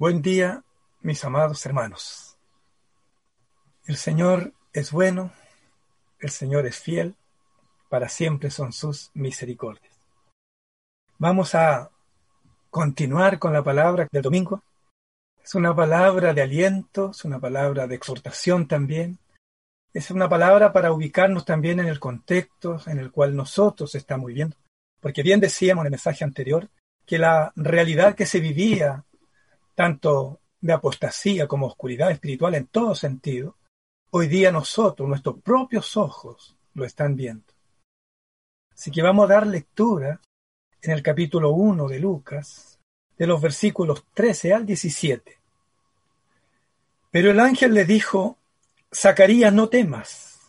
Buen día, mis amados hermanos. El Señor es bueno, el Señor es fiel, para siempre son sus misericordias. Vamos a continuar con la palabra del domingo. Es una palabra de aliento, es una palabra de exhortación también. Es una palabra para ubicarnos también en el contexto en el cual nosotros estamos viviendo. Porque bien decíamos en el mensaje anterior que la realidad que se vivía tanto de apostasía como oscuridad espiritual en todo sentido, hoy día nosotros, nuestros propios ojos, lo están viendo. Así que vamos a dar lectura en el capítulo 1 de Lucas, de los versículos 13 al 17. Pero el ángel le dijo, Zacarías, no temas,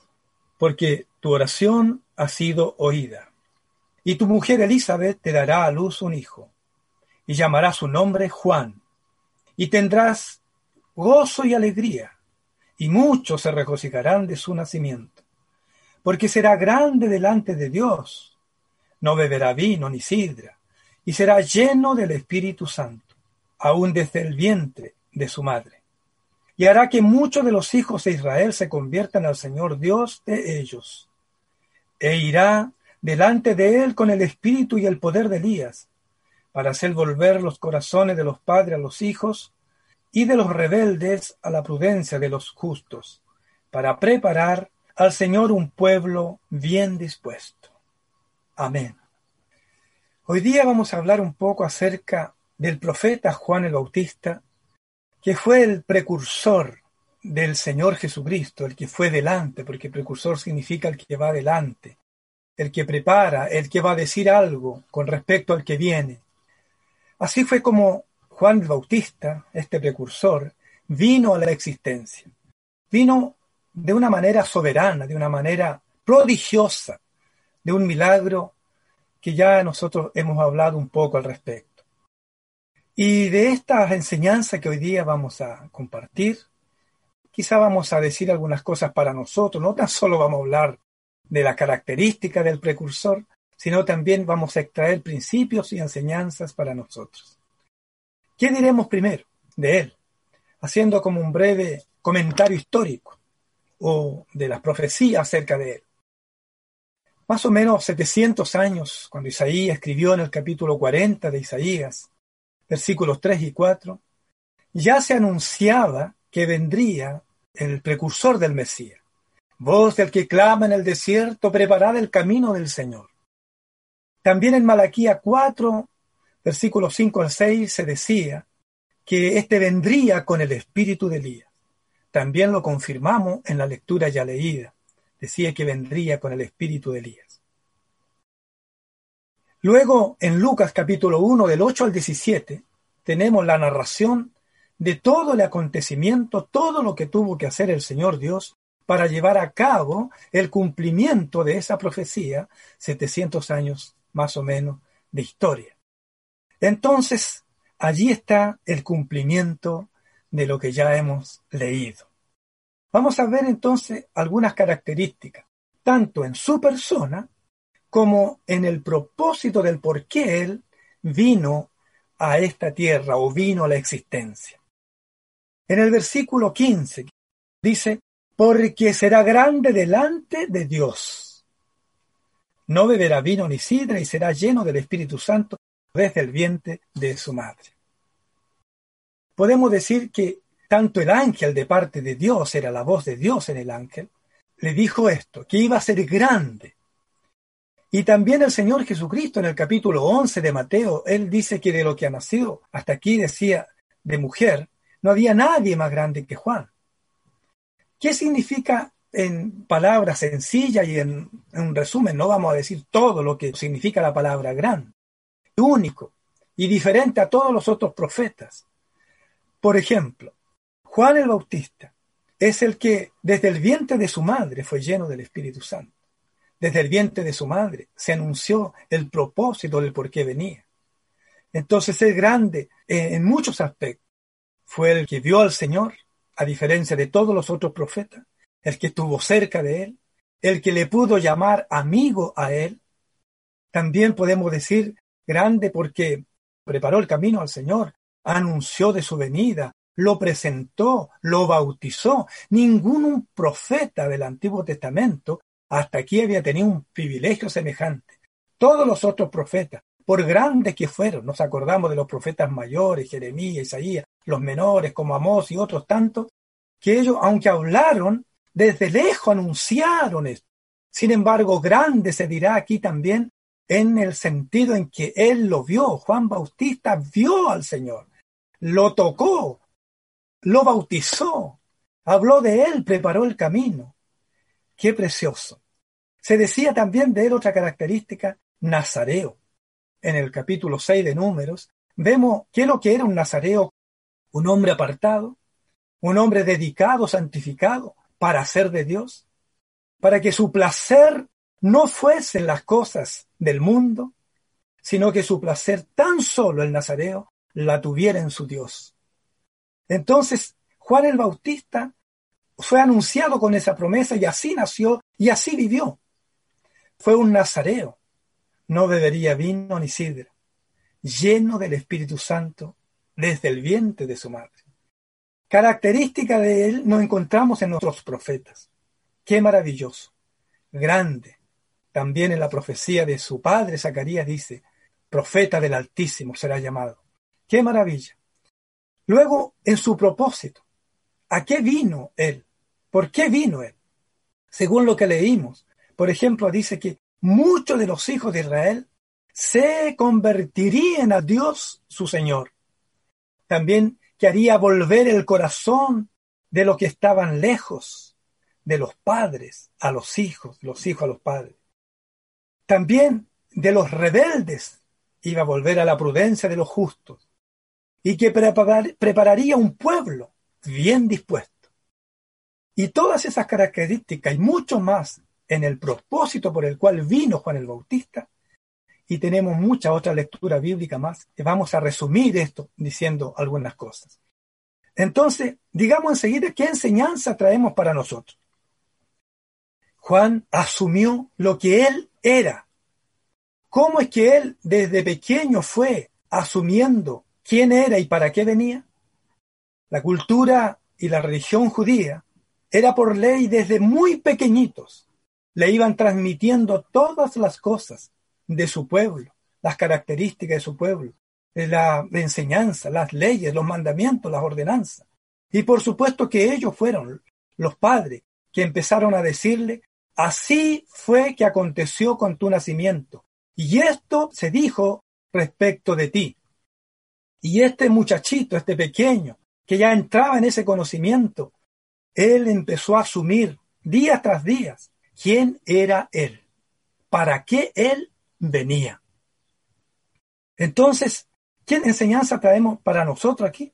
porque tu oración ha sido oída, y tu mujer Elizabeth te dará a luz un hijo, y llamará su nombre Juan y tendrás gozo y alegría, y muchos se regocijarán de su nacimiento, porque será grande delante de Dios, no beberá vino ni sidra, y será lleno del Espíritu Santo, aun desde el vientre de su madre. Y hará que muchos de los hijos de Israel se conviertan al Señor Dios de ellos, e irá delante de él con el espíritu y el poder de Elías, para hacer volver los corazones de los padres a los hijos y de los rebeldes a la prudencia de los justos, para preparar al Señor un pueblo bien dispuesto. Amén. Hoy día vamos a hablar un poco acerca del profeta Juan el Bautista, que fue el precursor del Señor Jesucristo, el que fue delante, porque precursor significa el que va delante, el que prepara, el que va a decir algo con respecto al que viene. Así fue como Juan Bautista, este precursor, vino a la existencia. Vino de una manera soberana, de una manera prodigiosa, de un milagro que ya nosotros hemos hablado un poco al respecto. Y de estas enseñanzas que hoy día vamos a compartir, quizá vamos a decir algunas cosas para nosotros, no tan solo vamos a hablar de la característica del precursor, sino también vamos a extraer principios y enseñanzas para nosotros. ¿Qué diremos primero de él? Haciendo como un breve comentario histórico o de las profecías acerca de él. Más o menos 700 años, cuando Isaías escribió en el capítulo 40 de Isaías, versículos 3 y 4, ya se anunciaba que vendría el precursor del Mesías. Voz del que clama en el desierto, preparad el camino del Señor. También en Malaquía 4, versículos 5 al 6 se decía que éste vendría con el espíritu de Elías. También lo confirmamos en la lectura ya leída. Decía que vendría con el espíritu de Elías. Luego, en Lucas capítulo 1, del 8 al 17, tenemos la narración de todo el acontecimiento, todo lo que tuvo que hacer el Señor Dios para llevar a cabo el cumplimiento de esa profecía, 700 años más o menos de historia. Entonces, allí está el cumplimiento de lo que ya hemos leído. Vamos a ver entonces algunas características, tanto en su persona como en el propósito del por qué él vino a esta tierra o vino a la existencia. En el versículo 15 dice, porque será grande delante de Dios. No beberá vino ni sidra y será lleno del Espíritu Santo desde el vientre de su madre. Podemos decir que tanto el ángel de parte de Dios, era la voz de Dios en el ángel, le dijo esto, que iba a ser grande. Y también el Señor Jesucristo en el capítulo 11 de Mateo, él dice que de lo que ha nacido, hasta aquí decía, de mujer, no había nadie más grande que Juan. ¿Qué significa en palabras sencillas y en, un resumen? No vamos a decir todo lo que significa la palabra gran único y diferente a todos los otros profetas. Por ejemplo, Juan el Bautista es el que desde el vientre de su madre fue lleno del Espíritu Santo. Desde el vientre de su madre se anunció el propósito del por qué venía. Entonces es grande en muchos aspectos. Fue el que vio al Señor, a diferencia de todos los otros profetas, el que estuvo cerca de él, el que le pudo llamar amigo a él. También podemos decir grande porque preparó el camino al Señor, anunció de su venida, lo presentó, lo bautizó. Ningún profeta del Antiguo Testamento hasta aquí había tenido un privilegio semejante. Todos los otros profetas, por grandes que fueron, nos acordamos de los profetas mayores, Jeremías, Isaías, los menores como Amós y otros tantos, que ellos, aunque hablaron, desde lejos anunciaron esto. Sin embargo, grande se dirá aquí también en el sentido en que él lo vio. Juan Bautista vio al Señor, lo tocó, lo bautizó, habló de él, preparó el camino. Qué precioso. Se decía también de él otra característica, nazareo. En el capítulo 6 de Números vemos qué es lo que era un nazareo, un hombre apartado, un hombre dedicado, santificado para ser de Dios, para que su placer no fuesen las cosas del mundo, sino que su placer tan solo el nazareo la tuviera en su Dios. Entonces, Juan el Bautista fue anunciado con esa promesa y así nació y así vivió. Fue un nazareo, no bebería vino ni sidra, lleno del Espíritu Santo desde el vientre de su madre. Característica de él no encontramos en otros profetas. Qué maravilloso, grande. También en la profecía de su padre Zacarías dice, profeta del Altísimo será llamado. Qué maravilla. Luego, en su propósito, ¿a qué vino él? ¿Por qué vino él? Según lo que leímos, por ejemplo, dice que muchos de los hijos de Israel se convertirían a Dios su Señor. También que haría volver el corazón de los que estaban lejos, de los padres a los hijos, los hijos a los padres. También de los rebeldes iba a volver a la prudencia de los justos y que prepararía un pueblo bien dispuesto. Y todas esas características y mucho más en el propósito por el cual vino Juan el Bautista, y tenemos mucha otra lectura bíblica más, vamos a resumir esto diciendo algunas cosas. Entonces, digamos enseguida qué enseñanza traemos para nosotros. Juan asumió lo que él era. ¿Cómo es que él desde pequeño fue asumiendo quién era y para qué venía? La cultura y la religión judía era por ley desde muy pequeñitos. Le iban transmitiendo todas las cosas de su pueblo, las características de su pueblo, la enseñanza, las leyes, los mandamientos, las ordenanzas. Y por supuesto que ellos fueron los padres que empezaron a decirle, así fue que aconteció con tu nacimiento. Y esto se dijo respecto de ti. Y este muchachito, este pequeño, que ya entraba en ese conocimiento, él empezó a asumir día tras día quién era él, para qué él venía. Entonces, ¿qué enseñanza traemos para nosotros aquí?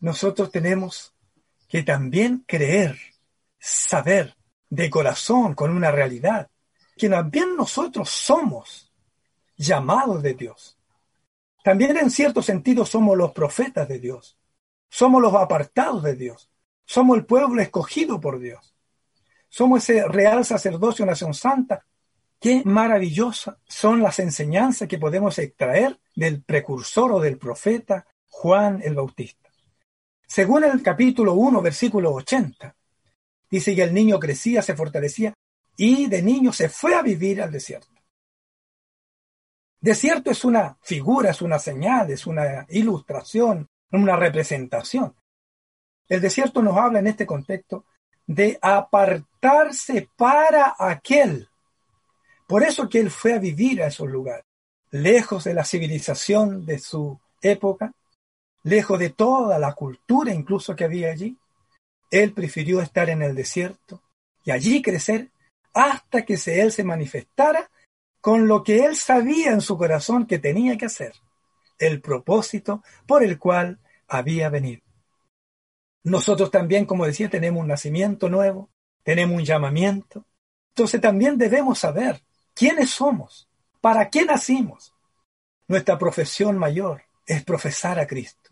Nosotros tenemos que también creer, saber de corazón, con una realidad, que también nosotros somos llamados de Dios. También en cierto sentido somos los profetas de Dios. Somos los apartados de Dios. Somos el pueblo escogido por Dios. Somos ese real sacerdocio, nación santa. Qué maravillosas son las enseñanzas que podemos extraer del precursor o del profeta Juan el Bautista. Según el capítulo 1, versículo 80, dice que el niño crecía, se fortalecía y de niño se fue a vivir al desierto. Desierto es una figura, es una señal, es una ilustración, una representación. El desierto nos habla en este contexto de apartarse para aquel. Por eso que él fue a vivir a esos lugares, lejos de la civilización de su época, lejos de toda la cultura incluso que había allí. Él prefirió estar en el desierto y allí crecer hasta que él se manifestara con lo que él sabía en su corazón que tenía que hacer, el propósito por el cual había venido. Nosotros también, como decía, tenemos un nacimiento nuevo, tenemos un llamamiento. Entonces también debemos saber quiénes somos, para qué nacimos. Nuestra profesión mayor es profesar a Cristo.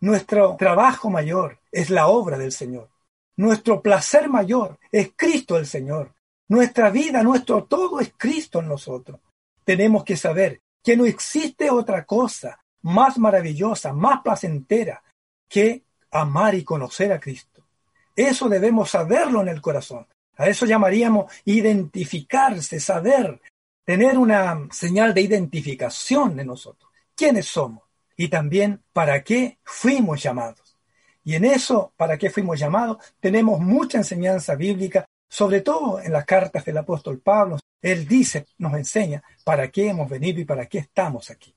Nuestro trabajo mayor es la obra del Señor. Nuestro placer mayor es Cristo el Señor. Nuestra vida, nuestro todo es Cristo en nosotros. Tenemos que saber que no existe otra cosa más maravillosa, más placentera que amar y conocer a Cristo. Eso debemos saberlo en el corazón. A eso llamaríamos identificarse, saber, tener una señal de identificación de nosotros. ¿Quiénes somos? Y también para qué fuimos llamados. Y en eso, para qué fuimos llamados, tenemos mucha enseñanza bíblica, sobre todo en las cartas del apóstol Pablo. Él dice, nos enseña para qué hemos venido y para qué estamos aquí.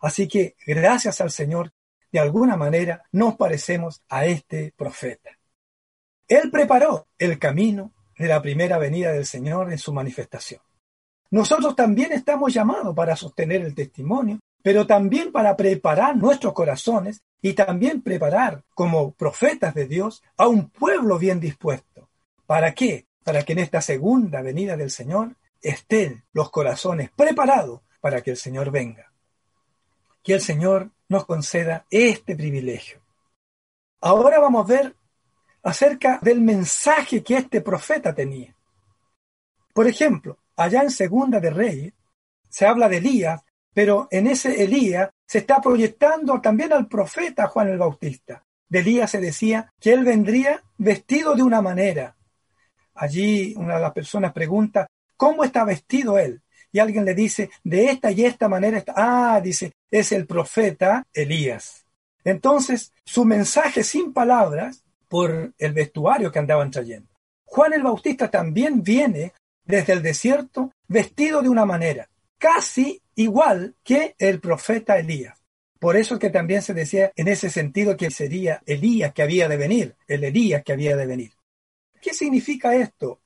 Así que gracias al Señor, de alguna manera nos parecemos a este profeta. Él preparó el camino de la primera venida del Señor en su manifestación. Nosotros también estamos llamados para sostener el testimonio, pero también para preparar nuestros corazones y también preparar como profetas de Dios a un pueblo bien dispuesto. ¿Para qué? Para que en esta segunda venida del Señor estén los corazones preparados para que el Señor venga. Que el Señor nos conceda este privilegio. Ahora vamos a ver acerca del mensaje que este profeta tenía. Por ejemplo, allá en Segunda de Reyes se habla de Elías, pero en ese Elías se está proyectando también al profeta Juan el Bautista. De Elías se decía que él vendría vestido de una manera. Allí una de las personas pregunta, ¿cómo está vestido él? Y alguien le dice, de esta y esta manera está. Ah, dice, es el profeta Elías. Entonces, su mensaje sin palabras por el vestuario que andaban trayendo. Juan el Bautista también viene desde el desierto vestido de una manera casi igual que el profeta Elías. Por eso que también se decía en ese sentido que sería Elías que había de venir, el Elías que había de venir. ¿Qué significa esto?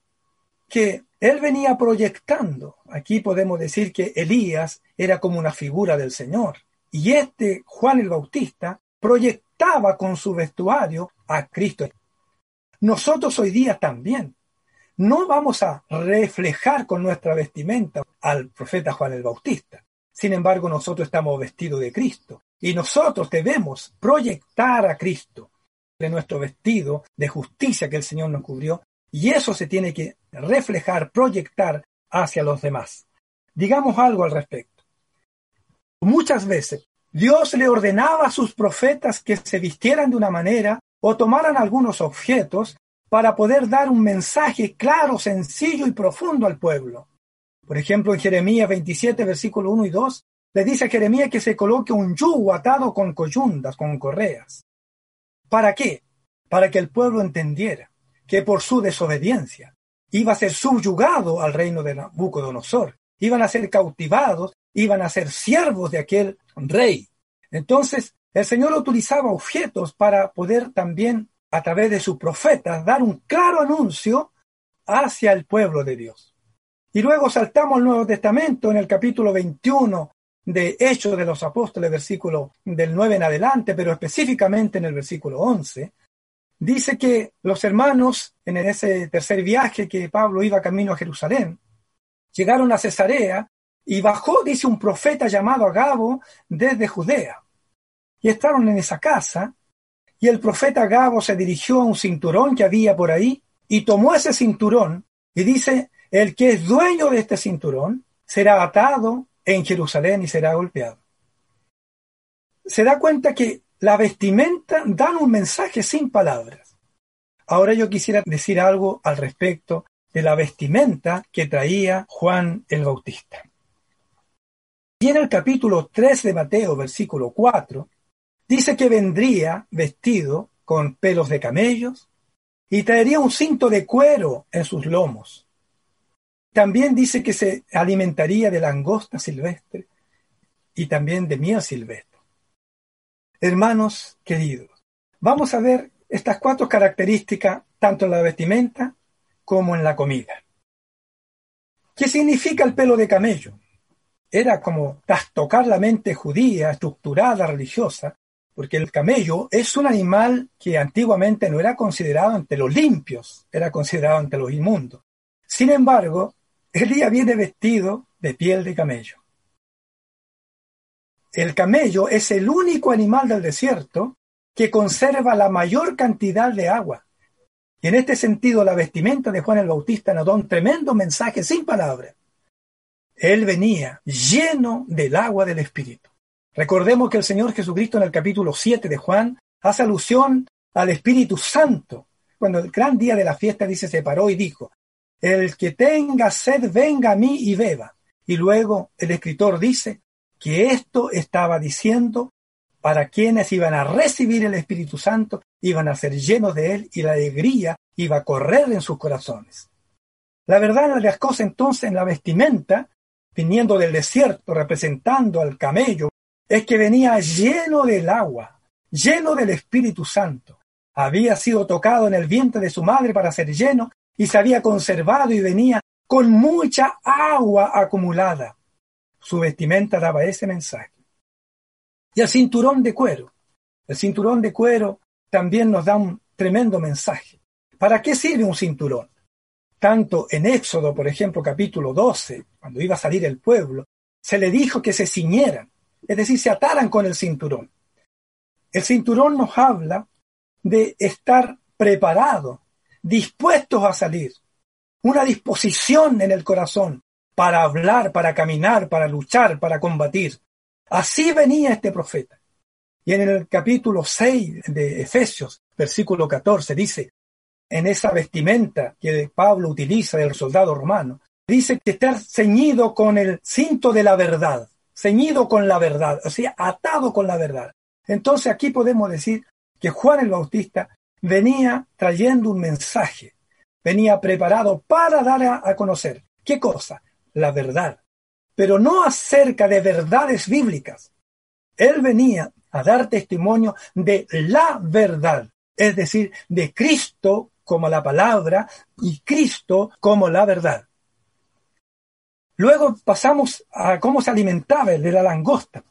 Que él venía proyectando. Aquí podemos decir que Elías era como una figura del Señor. Y este Juan el Bautista proyectaba con su vestuario a Cristo. Nosotros hoy día también no vamos a reflejar con nuestra vestimenta al profeta Juan el Bautista. Sin embargo, nosotros estamos vestidos de Cristo y nosotros debemos proyectar a Cristo de nuestro vestido de justicia que el Señor nos cubrió y eso se tiene que reflejar, proyectar hacia los demás. Digamos algo al respecto. Muchas veces Dios le ordenaba a sus profetas que se vistieran de una manera o tomaran algunos objetos para poder dar un mensaje claro, sencillo y profundo al pueblo. Por ejemplo, en Jeremías 27, versículo 1 y 2, le dice a Jeremías que se coloque un yugo atado con coyundas, con correas. ¿Para qué? Para que el pueblo entendiera que por su desobediencia iba a ser subyugado al reino de Nabucodonosor, iban a ser cautivados, iban a ser siervos de aquel rey. Entonces, el Señor utilizaba objetos para poder también, a través de sus profetas, dar un claro anuncio hacia el pueblo de Dios. Y luego saltamos al Nuevo Testamento en el capítulo 21 de Hechos de los Apóstoles, versículo del 9 en adelante, pero específicamente en el versículo 11, dice que los hermanos, en ese tercer viaje que Pablo iba camino a Jerusalén, llegaron a Cesarea y bajó, dice, un profeta llamado Agabo desde Judea. Y estaban en esa casa, y el profeta Agabo se dirigió a un cinturón que había por ahí, y tomó ese cinturón, y dice, el que es dueño de este cinturón será atado en Jerusalén y será golpeado. Se da cuenta que la vestimenta dan un mensaje sin palabras. Ahora yo quisiera decir algo al respecto de la vestimenta que traía Juan el Bautista. Y en el capítulo 3 de Mateo, versículo 4, dice que vendría vestido con pelos de camellos y traería un cinto de cuero en sus lomos. También dice que se alimentaría de langosta silvestre y también de miel silvestre. Hermanos queridos, vamos a ver estas cuatro características tanto en la vestimenta como en la comida. ¿Qué significa el pelo de camello? era como trastocar la mente judía, estructurada, religiosa, porque el camello es un animal que antiguamente no era considerado entre los limpios, era considerado entre los inmundos. Sin embargo, Elías viene vestido de piel de camello. El camello es el único animal del desierto que conserva la mayor cantidad de agua. Y en este sentido, la vestimenta de Juan el Bautista nos da un tremendo mensaje sin palabras. Él venía lleno del agua del Espíritu. Recordemos que el Señor Jesucristo en el capítulo 7 de Juan hace alusión al Espíritu Santo. Cuando el gran día de la fiesta dice, se paró y dijo, el que tenga sed venga a mí y beba. Y luego el escritor dice que esto estaba diciendo para quienes iban a recibir el Espíritu Santo, iban a ser llenos de él y la alegría iba a correr en sus corazones. La verdad de las cosas entonces en la vestimenta, viniendo del desierto, representando al camello, es que venía lleno del agua, lleno del Espíritu Santo. Había sido tocado en el vientre de su madre para ser lleno y se había conservado y venía con mucha agua acumulada. Su vestimenta daba ese mensaje. Y el cinturón de cuero. El cinturón de cuero también nos da un tremendo mensaje. ¿Para qué sirve un cinturón? Tanto en Éxodo, por ejemplo, capítulo 12, cuando iba a salir el pueblo, se le dijo que se ciñeran, es decir, se ataran con el cinturón. El cinturón nos habla de estar preparado, dispuestos a salir, una disposición en el corazón para hablar, para caminar, para luchar, para combatir. Así venía este profeta. Y en el capítulo 6 de Efesios, versículo 14, dice, en esa vestimenta que Pablo utiliza del soldado romano, dice que estar ceñido con el cinto de la verdad, ceñido con la verdad, o sea, atado con la verdad. Entonces aquí podemos decir que Juan el Bautista venía trayendo un mensaje, venía preparado para dar a, conocer. ¿Qué cosa? La verdad. Pero no acerca de verdades bíblicas. Él venía a dar testimonio de la verdad, es decir, de Cristo como la palabra y Cristo como la verdad. Luego pasamos a cómo se alimentaba el de la langosta.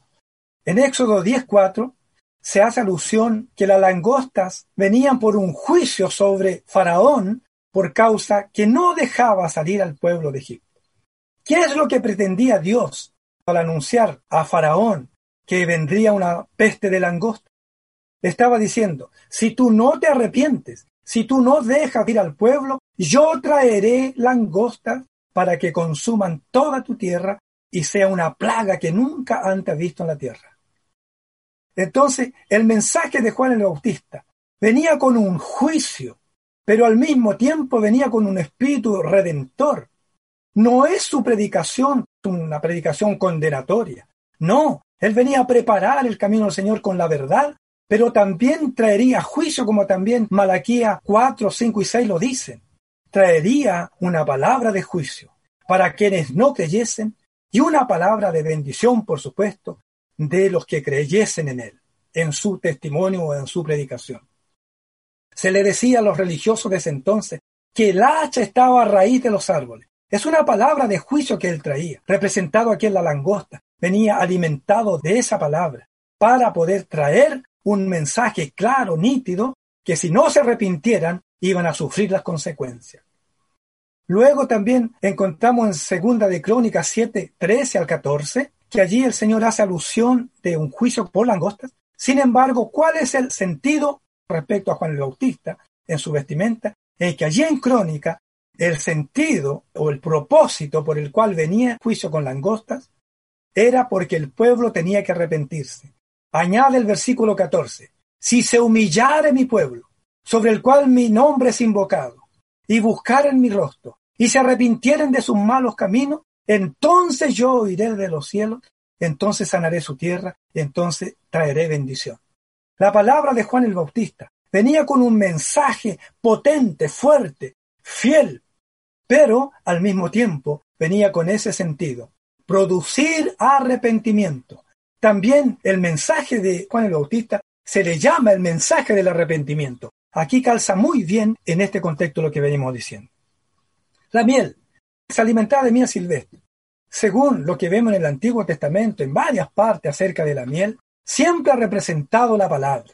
En Éxodo 10.4 se hace alusión que las langostas venían por un juicio sobre Faraón por causa que no dejaba salir al pueblo de Egipto. ¿Qué es lo que pretendía Dios al anunciar a Faraón que vendría una peste de langosta? Estaba diciendo, si tú no te arrepientes, si tú no dejas ir al pueblo, yo traeré langostas para que consuman toda tu tierra y sea una plaga que nunca antes visto en la tierra. Entonces, el mensaje de Juan el Bautista venía con un juicio, pero al mismo tiempo venía con un espíritu redentor. No es su predicación una predicación condenatoria. No, él venía a preparar el camino del Señor con la verdad, pero también traería juicio, como también Malaquía 4, 5 y 6 lo dicen. Traería una palabra de juicio para quienes no creyesen y una palabra de bendición, por supuesto, de los que creyesen en él, en su testimonio o en su predicación. Se le decía a los religiosos de ese entonces que el hacha estaba a raíz de los árboles. Es una palabra de juicio que él traía, representado aquí en la langosta. Venía alimentado de esa palabra para poder traer un mensaje claro, nítido, que si no se arrepintieran iban a sufrir las consecuencias. Luego también encontramos en Segunda de Crónicas 7, 13 al 14, que allí el Señor hace alusión de un juicio por langostas. Sin embargo, ¿cuál es el sentido respecto a Juan el Bautista en su vestimenta? Es que allí en Crónica el sentido o el propósito por el cual venía juicio con langostas era porque el pueblo tenía que arrepentirse. Añade el versículo 14. Si se humillare mi pueblo, sobre el cual mi nombre es invocado, y buscaren mi rostro, y se arrepintieren de sus malos caminos, entonces yo oiré de los cielos, entonces sanaré su tierra, entonces traeré bendición. La palabra de Juan el Bautista venía con un mensaje potente, fuerte, fiel, pero al mismo tiempo venía con ese sentido, producir arrepentimiento. También el mensaje de Juan el Bautista se le llama el mensaje del arrepentimiento. Aquí calza muy bien en este contexto lo que venimos diciendo. La miel se alimentaba de miel silvestre. Según lo que vemos en el Antiguo Testamento, en varias partes acerca de la miel, siempre ha representado la palabra.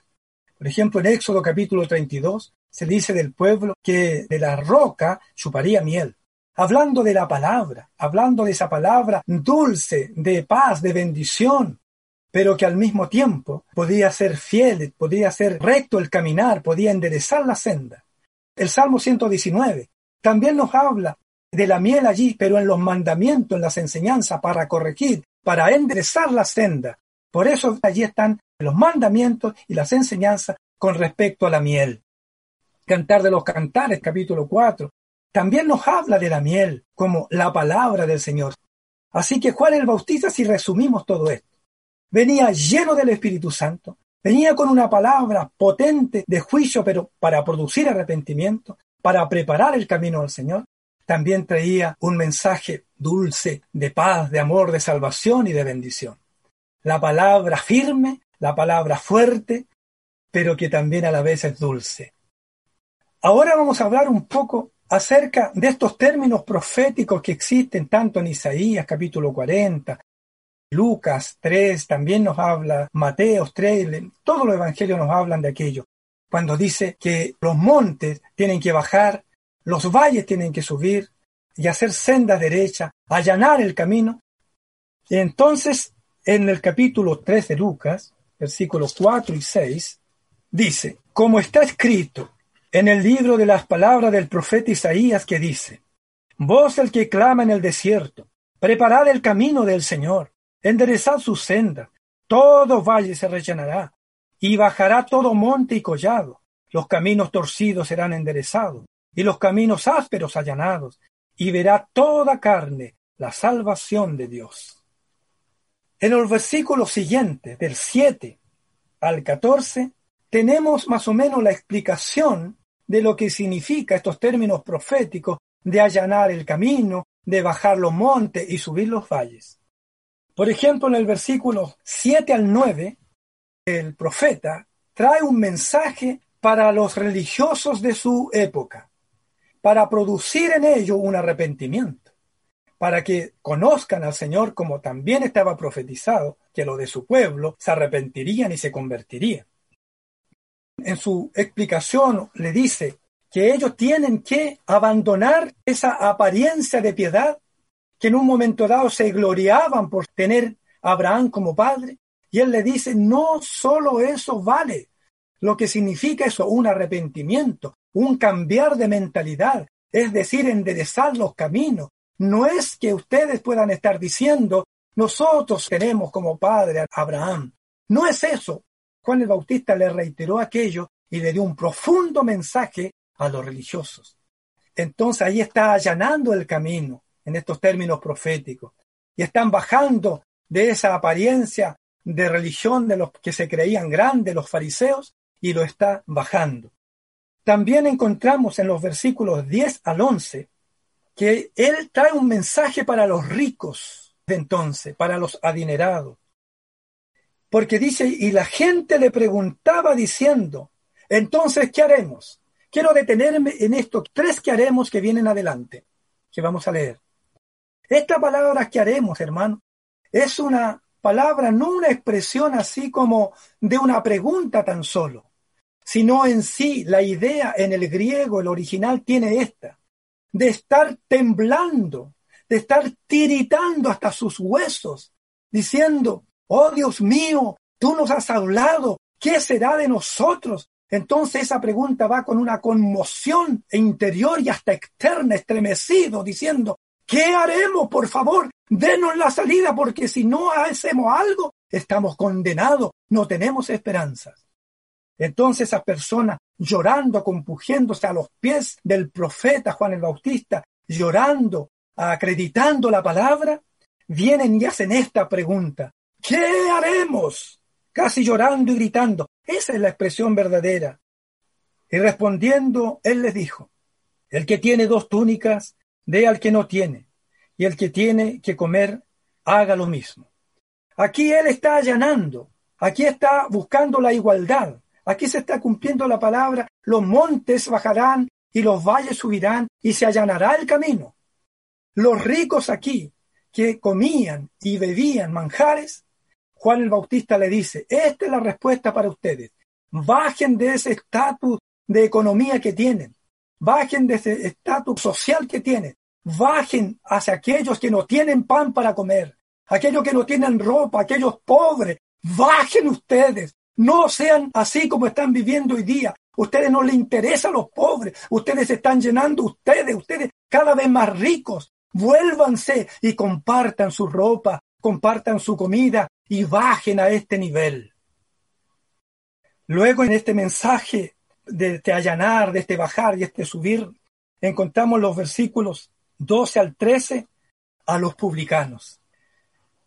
Por ejemplo, en Éxodo capítulo 32 se dice del pueblo que de la roca chuparía miel. Hablando de la palabra, hablando de esa palabra dulce, de paz, de bendición, pero que al mismo tiempo podía ser fiel, podía ser recto el caminar, podía enderezar la senda. El Salmo 119 también nos habla de la miel allí, pero en los mandamientos, en las enseñanzas, para corregir, para enderezar la senda. Por eso allí están los mandamientos y las enseñanzas con respecto a la miel. Cantar de los Cantares, capítulo 4, también nos habla de la miel como la palabra del Señor. Así que Juan el Bautista, si resumimos todo esto, venía lleno del Espíritu Santo, venía con una palabra potente de juicio, pero para producir arrepentimiento, para preparar el camino al Señor, también traía un mensaje dulce de paz, de amor, de salvación y de bendición. La palabra firme, la palabra fuerte, pero que también a la vez es dulce. Ahora vamos a hablar un poco acerca de estos términos proféticos que existen tanto en Isaías capítulo 40, Lucas 3, también nos habla Mateo 3, todos los evangelios nos hablan de aquello, cuando dice que los montes tienen que bajar los valles tienen que subir y hacer senda derecha, allanar el camino. Y entonces, en el capítulo 3 de Lucas, versículos 4 y 6, dice, como está escrito en el libro de las palabras del profeta Isaías que dice, Vos el que clama en el desierto, preparad el camino del Señor, enderezad su senda, todo valle se rellenará, y bajará todo monte y collado, los caminos torcidos serán enderezados, y los caminos ásperos allanados, y verá toda carne la salvación de Dios. En los versículos siguientes, del 7 al 14, tenemos más o menos la explicación de lo que significa estos términos proféticos de allanar el camino, de bajar los montes y subir los valles. Por ejemplo, en el versículo 7 al 9, el profeta trae un mensaje para los religiosos de su época para producir en ello un arrepentimiento, para que conozcan al Señor como también estaba profetizado, que lo de su pueblo se arrepentirían y se convertirían. En su explicación le dice que ellos tienen que abandonar esa apariencia de piedad que en un momento dado se gloriaban por tener a Abraham como padre, y él le dice, no solo eso vale, lo que significa eso, un arrepentimiento, un cambiar de mentalidad, es decir, enderezar los caminos. No es que ustedes puedan estar diciendo, nosotros tenemos como padre a Abraham. No es eso. Juan el Bautista le reiteró aquello y le dio un profundo mensaje a los religiosos. Entonces ahí está allanando el camino en estos términos proféticos y están bajando de esa apariencia de religión de los que se creían grandes, los fariseos, y lo está bajando. También encontramos en los versículos 10 al 11 que él trae un mensaje para los ricos de entonces, para los adinerados. Porque dice, y la gente le preguntaba diciendo, entonces, ¿qué haremos? Quiero detenerme en estos tres que haremos que vienen adelante, que vamos a leer. Esta palabra que haremos, hermano, es una palabra, no una expresión así como de una pregunta tan solo sino en sí la idea en el griego, el original, tiene esta, de estar temblando, de estar tiritando hasta sus huesos, diciendo, oh Dios mío, tú nos has hablado, ¿qué será de nosotros? Entonces esa pregunta va con una conmoción interior y hasta externa, estremecido, diciendo, ¿qué haremos? Por favor, denos la salida, porque si no hacemos algo, estamos condenados, no tenemos esperanzas. Entonces esa persona llorando, compugiéndose a los pies del profeta Juan el Bautista, llorando, acreditando la palabra, vienen y hacen esta pregunta. ¿Qué haremos? Casi llorando y gritando. Esa es la expresión verdadera. Y respondiendo, él les dijo, el que tiene dos túnicas, dé al que no tiene, y el que tiene que comer, haga lo mismo. Aquí él está allanando, aquí está buscando la igualdad, Aquí se está cumpliendo la palabra, los montes bajarán y los valles subirán y se allanará el camino. Los ricos aquí, que comían y bebían manjares, Juan el Bautista le dice, esta es la respuesta para ustedes. Bajen de ese estatus de economía que tienen. Bajen de ese estatus social que tienen. Bajen hacia aquellos que no tienen pan para comer, aquellos que no tienen ropa, aquellos pobres. Bajen ustedes. No sean así como están viviendo hoy día. Ustedes no les interesan los pobres. Ustedes se están llenando ustedes, ustedes cada vez más ricos. Vuélvanse y compartan su ropa, compartan su comida y bajen a este nivel. Luego en este mensaje de este allanar, de este bajar y este subir, encontramos los versículos 12 al 13 a los publicanos.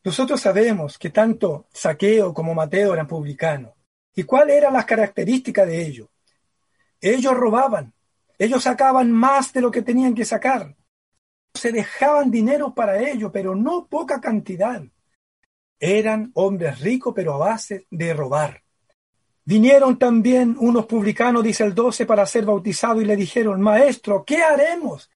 Nosotros sabemos que tanto Saqueo como Mateo eran publicanos. ¿Y cuáles eran las características de ellos? Ellos robaban, ellos sacaban más de lo que tenían que sacar. Se dejaban dinero para ello, pero no poca cantidad. Eran hombres ricos, pero a base de robar. Vinieron también unos publicanos, dice el 12, para ser bautizados y le dijeron, Maestro, ¿qué haremos?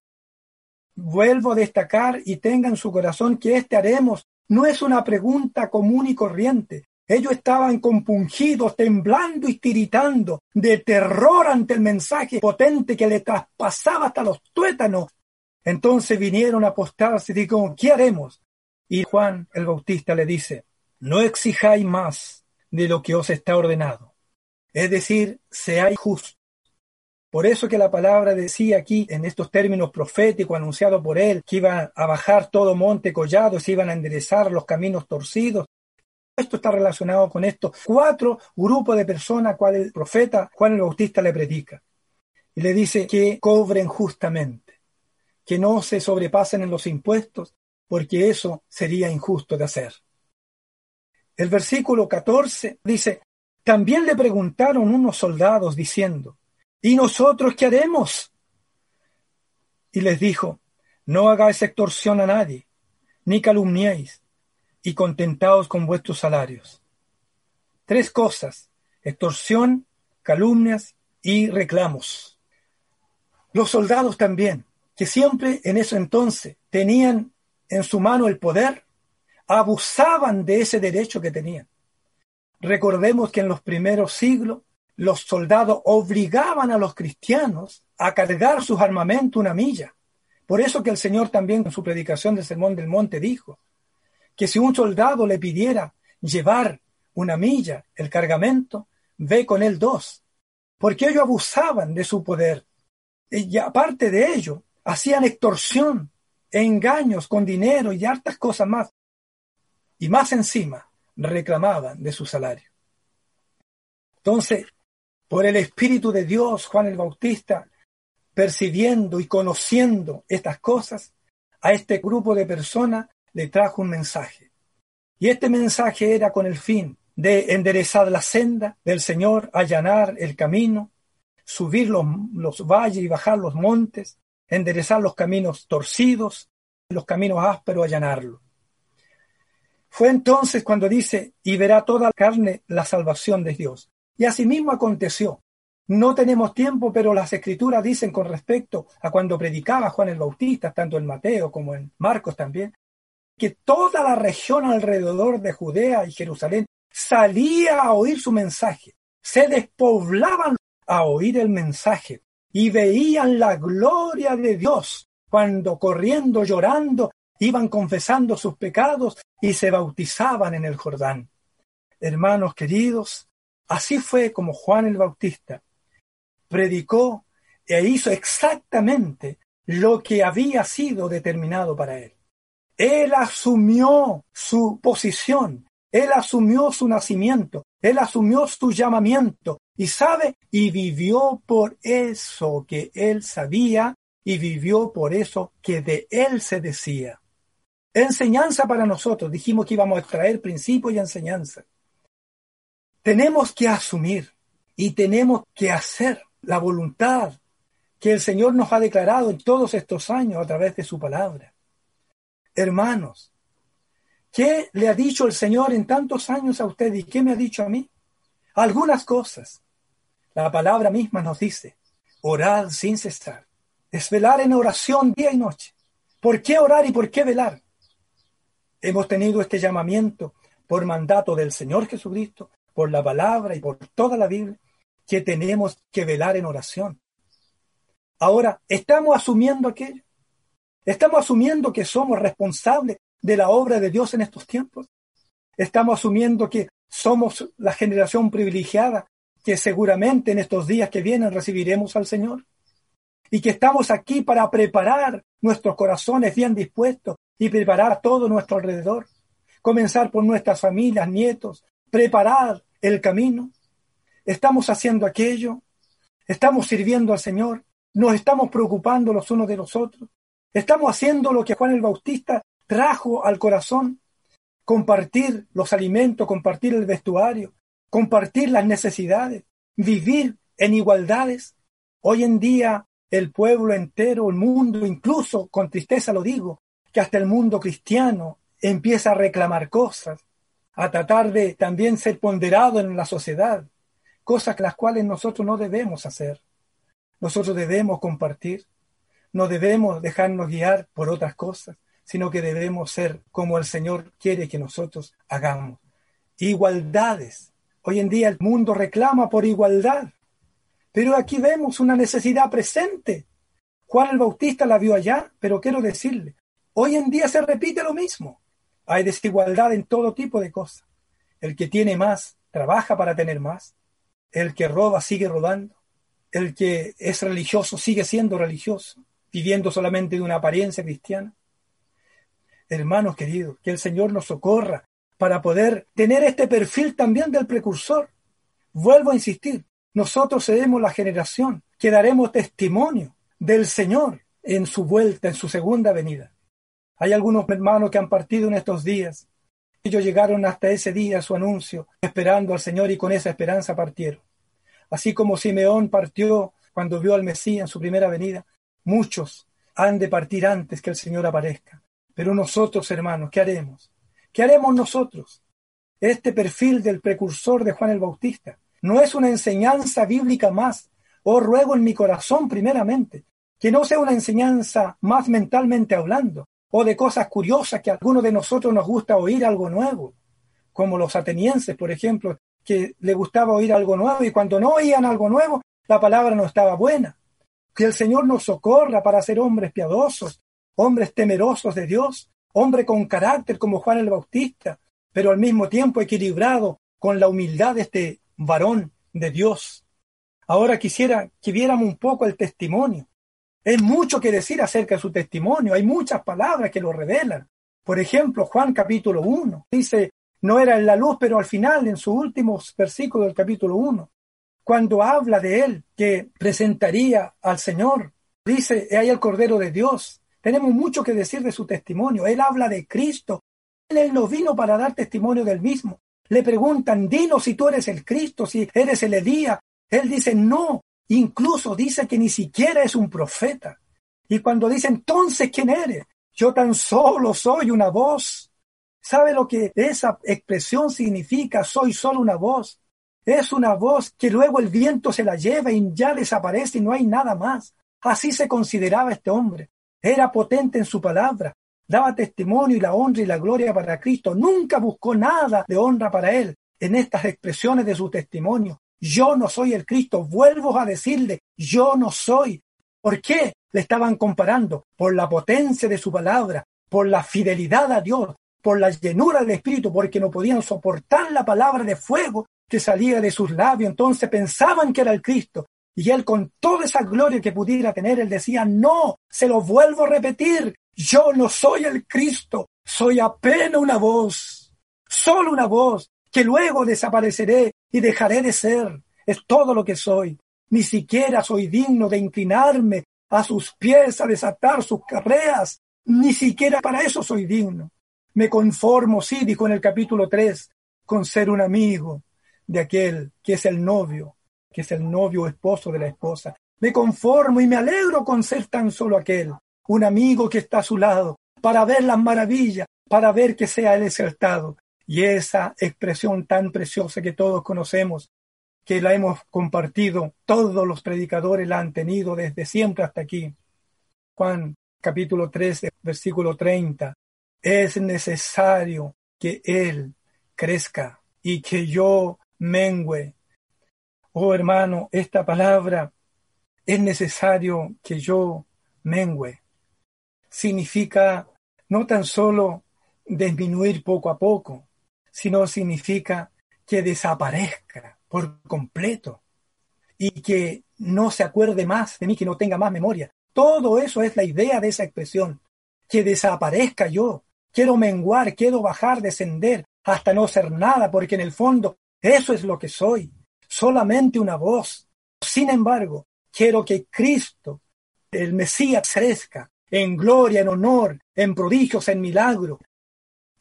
Vuelvo a destacar y tenga en su corazón que este haremos no es una pregunta común y corriente. Ellos estaban compungidos, temblando y tiritando de terror ante el mensaje potente que le traspasaba hasta los tuétanos. Entonces vinieron a postarse y dijeron, ¿qué haremos? Y Juan el Bautista le dice, no exijáis más de lo que os está ordenado. Es decir, seáis justos. Por eso que la palabra decía aquí, en estos términos proféticos anunciados por él, que iba a bajar todo monte collado, se iban a enderezar los caminos torcidos. Esto está relacionado con estos cuatro grupos de personas cuales el profeta Juan el Bautista le predica. Y le dice que cobren justamente, que no se sobrepasen en los impuestos, porque eso sería injusto de hacer. El versículo 14 dice, también le preguntaron unos soldados diciendo, ¿y nosotros qué haremos? Y les dijo, no hagáis extorsión a nadie, ni calumniéis, y contentaos con vuestros salarios. Tres cosas, extorsión, calumnias y reclamos. Los soldados también, que siempre en ese entonces tenían en su mano el poder, abusaban de ese derecho que tenían. Recordemos que en los primeros siglos los soldados obligaban a los cristianos a cargar sus armamentos una milla. Por eso que el Señor también en su predicación del Sermón del Monte dijo que si un soldado le pidiera llevar una milla el cargamento, ve con él dos, porque ellos abusaban de su poder. Y aparte de ello, hacían extorsión engaños con dinero y hartas cosas más. Y más encima, reclamaban de su salario. Entonces, por el Espíritu de Dios, Juan el Bautista, percibiendo y conociendo estas cosas, a este grupo de personas le trajo un mensaje. Y este mensaje era con el fin de enderezar la senda del Señor, allanar el camino, subir los, los valles y bajar los montes, enderezar los caminos torcidos, los caminos ásperos, allanarlo. Fue entonces cuando dice, y verá toda la carne la salvación de Dios. Y asimismo aconteció. No tenemos tiempo, pero las escrituras dicen con respecto a cuando predicaba Juan el Bautista, tanto en Mateo como en Marcos también, que toda la región alrededor de Judea y Jerusalén salía a oír su mensaje, se despoblaban a oír el mensaje, y veían la gloria de Dios cuando corriendo, llorando, iban confesando sus pecados y se bautizaban en el Jordán. Hermanos queridos, así fue como Juan el Bautista predicó e hizo exactamente lo que había sido determinado para él. Él asumió su posición, él asumió su nacimiento, él asumió su llamamiento y sabe, y vivió por eso que él sabía y vivió por eso que de él se decía. Enseñanza para nosotros. Dijimos que íbamos a extraer principio y enseñanza. Tenemos que asumir y tenemos que hacer la voluntad que el Señor nos ha declarado en todos estos años a través de su palabra. Hermanos, ¿qué le ha dicho el Señor en tantos años a usted y qué me ha dicho a mí? Algunas cosas. La palabra misma nos dice, orad sin cesar. Es velar en oración día y noche. ¿Por qué orar y por qué velar? Hemos tenido este llamamiento por mandato del Señor Jesucristo, por la palabra y por toda la Biblia, que tenemos que velar en oración. Ahora, ¿estamos asumiendo aquello? ¿Estamos asumiendo que somos responsables de la obra de Dios en estos tiempos? ¿Estamos asumiendo que somos la generación privilegiada que seguramente en estos días que vienen recibiremos al Señor? Y que estamos aquí para preparar nuestros corazones bien dispuestos y preparar todo nuestro alrededor. Comenzar por nuestras familias, nietos, preparar el camino. Estamos haciendo aquello. Estamos sirviendo al Señor. Nos estamos preocupando los unos de los otros. Estamos haciendo lo que Juan el Bautista trajo al corazón. Compartir los alimentos, compartir el vestuario, compartir las necesidades, vivir en igualdades. Hoy en día el pueblo entero, el mundo, incluso con tristeza lo digo, que hasta el mundo cristiano empieza a reclamar cosas, a tratar de también ser ponderado en la sociedad, cosas las cuales nosotros no debemos hacer. Nosotros debemos compartir, no debemos dejarnos guiar por otras cosas, sino que debemos ser como el Señor quiere que nosotros hagamos. Igualdades. Hoy en día el mundo reclama por igualdad, pero aquí vemos una necesidad presente. Juan el Bautista la vio allá, pero quiero decirle, hoy en día se repite lo mismo. Hay desigualdad en todo tipo de cosas. El que tiene más trabaja para tener más. El que roba sigue robando. El que es religioso sigue siendo religioso, viviendo solamente de una apariencia cristiana. Hermanos queridos, que el Señor nos socorra para poder tener este perfil también del precursor. Vuelvo a insistir, nosotros seremos la generación que daremos testimonio del Señor en su vuelta, en su segunda venida. Hay algunos hermanos que han partido en estos días. Ellos llegaron hasta ese día su anuncio, esperando al Señor y con esa esperanza partieron. Así como Simeón partió cuando vio al Mesías en su primera venida, muchos han de partir antes que el Señor aparezca. Pero nosotros, hermanos, ¿qué haremos? ¿Qué haremos nosotros? Este perfil del precursor de Juan el Bautista no es una enseñanza bíblica más. Oh, ruego en mi corazón primeramente, que no sea una enseñanza más mentalmente hablando, o de cosas curiosas que a algunos de nosotros nos gusta oír algo nuevo, como los atenienses, por ejemplo, que le gustaba oír algo nuevo y cuando no oían algo nuevo, la palabra no estaba buena. Que el Señor nos socorra para ser hombres piadosos, hombres temerosos de Dios, hombre con carácter como Juan el Bautista, pero al mismo tiempo equilibrado con la humildad de este varón de Dios. Ahora quisiera que viéramos un poco el testimonio es mucho que decir acerca de su testimonio, hay muchas palabras que lo revelan. Por ejemplo, Juan capítulo 1 dice, no era en la luz, pero al final, en sus últimos versículos del capítulo 1, cuando habla de él que presentaría al Señor, dice, ahí el Cordero de Dios. Tenemos mucho que decir de su testimonio. Él habla de Cristo. Él no vino para dar testimonio del mismo. Le preguntan, dinos si tú eres el Cristo, si eres el Elías. Él dice, no, Incluso dice que ni siquiera es un profeta. Y cuando dice entonces, ¿quién eres? Yo tan solo soy una voz. ¿Sabe lo que esa expresión significa? Soy solo una voz. Es una voz que luego el viento se la lleva y ya desaparece y no hay nada más. Así se consideraba este hombre. Era potente en su palabra, daba testimonio y la honra y la gloria para Cristo. Nunca buscó nada de honra para él en estas expresiones de su testimonio yo no soy el Cristo. Vuelvo a decirle, yo no soy. ¿Por qué? Le estaban comparando por la potencia de su palabra, por la fidelidad a Dios, por la llenura del Espíritu, porque no podían soportar la palabra de fuego que salía de sus labios. Entonces pensaban que era el Cristo. Y él con toda esa gloria que pudiera tener, él decía, no, se lo vuelvo a repetir, yo no soy el Cristo, soy apenas una voz, solo una voz, que luego desapareceré y dejaré de ser. Es todo lo que soy. Ni siquiera soy digno de inclinarme a sus pies a desatar sus carreras. Ni siquiera para eso soy digno. Me conformo, sí, dijo en el capítulo 3, con ser un amigo de aquel que es el novio, que es el novio o esposo de la esposa. Me conformo y me alegro con ser tan solo aquel, un amigo que está a su lado, para ver las maravillas, para ver que sea él y esa expresión tan preciosa que todos conocemos, que la hemos compartido, todos los predicadores la han tenido desde siempre hasta aquí. Juan capítulo 13, versículo 30. Es necesario que Él crezca y que yo mengüe. Oh hermano, esta palabra es necesario que yo mengüe. Significa no tan solo disminuir poco a poco, sino significa que desaparezca por completo y que no se acuerde más de mí, que no tenga más memoria. Todo eso es la idea de esa expresión, que desaparezca yo. Quiero menguar, quiero bajar, descender, hasta no ser nada, porque en el fondo eso es lo que soy, solamente una voz. Sin embargo, quiero que Cristo, el Mesías, crezca en gloria, en honor, en prodigios, en milagro.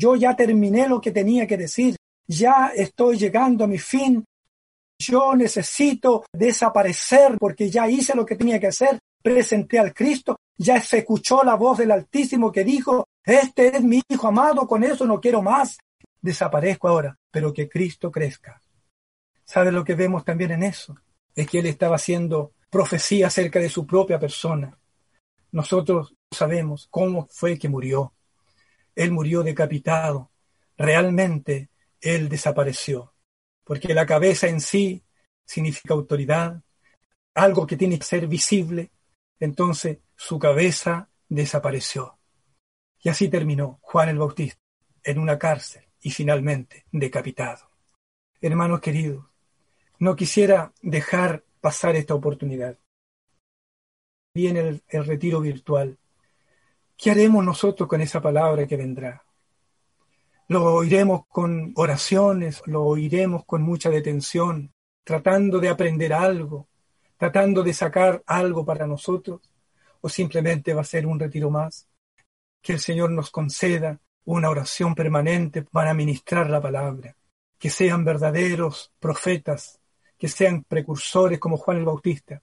Yo ya terminé lo que tenía que decir, ya estoy llegando a mi fin. Yo necesito desaparecer porque ya hice lo que tenía que hacer, presenté al Cristo, ya se escuchó la voz del Altísimo que dijo, este es mi Hijo amado, con eso no quiero más. Desaparezco ahora, pero que Cristo crezca. ¿Sabe lo que vemos también en eso? Es que él estaba haciendo profecía acerca de su propia persona. Nosotros sabemos cómo fue que murió. Él murió decapitado. Realmente él desapareció. Porque la cabeza en sí significa autoridad, algo que tiene que ser visible. Entonces su cabeza desapareció. Y así terminó Juan el Bautista en una cárcel y finalmente decapitado. Hermanos queridos, no quisiera dejar pasar esta oportunidad. Viene el, retiro virtual. ¿Qué haremos nosotros con esa palabra que vendrá? Lo oiremos con oraciones, lo oiremos con mucha detención, tratando de aprender algo, tratando de sacar algo para nosotros, o simplemente va a ser un retiro más. Que el Señor nos conceda una oración permanente para ministrar la palabra, que sean verdaderos profetas que sean precursores como Juan el Bautista,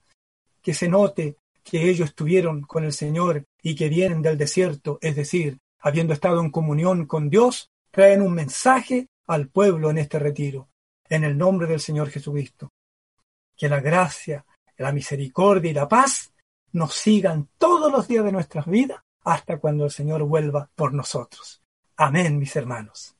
que se note que ellos estuvieron con el Señor y que vienen del desierto, es decir, habiendo estado en comunión con Dios, traen un mensaje al pueblo en este retiro, en el nombre del Señor Jesucristo. Que la gracia, la misericordia y la paz nos sigan todos los días de nuestras vidas hasta cuando el Señor vuelva por nosotros. Amén, mis hermanos.